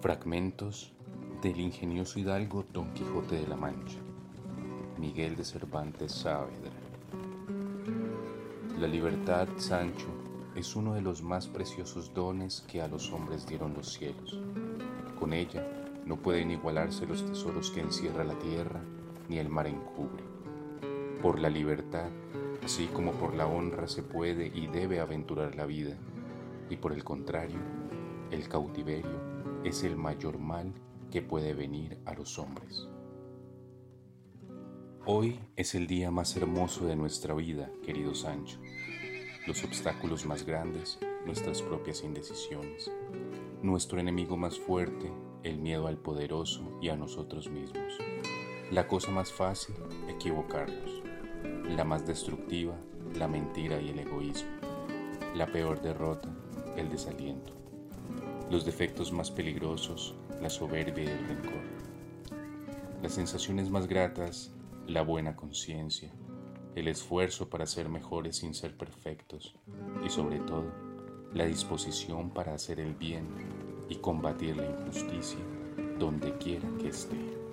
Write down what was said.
Fragmentos del ingenioso hidalgo Don Quijote de la Mancha, Miguel de Cervantes Saavedra. La libertad, Sancho, es uno de los más preciosos dones que a los hombres dieron los cielos. Con ella no pueden igualarse los tesoros que encierra la tierra ni el mar encubre. Por la libertad, así como por la honra se puede y debe aventurar la vida, y por el contrario, el cautiverio es el mayor mal que puede venir a los hombres. Hoy es el día más hermoso de nuestra vida, querido Sancho. Los obstáculos más grandes, nuestras propias indecisiones. Nuestro enemigo más fuerte, el miedo al poderoso y a nosotros mismos. La cosa más fácil, equivocarnos. La más destructiva, la mentira y el egoísmo. La peor derrota, el desaliento los defectos más peligrosos, la soberbia y el rencor. Las sensaciones más gratas, la buena conciencia, el esfuerzo para ser mejores sin ser perfectos y sobre todo la disposición para hacer el bien y combatir la injusticia donde quiera que esté.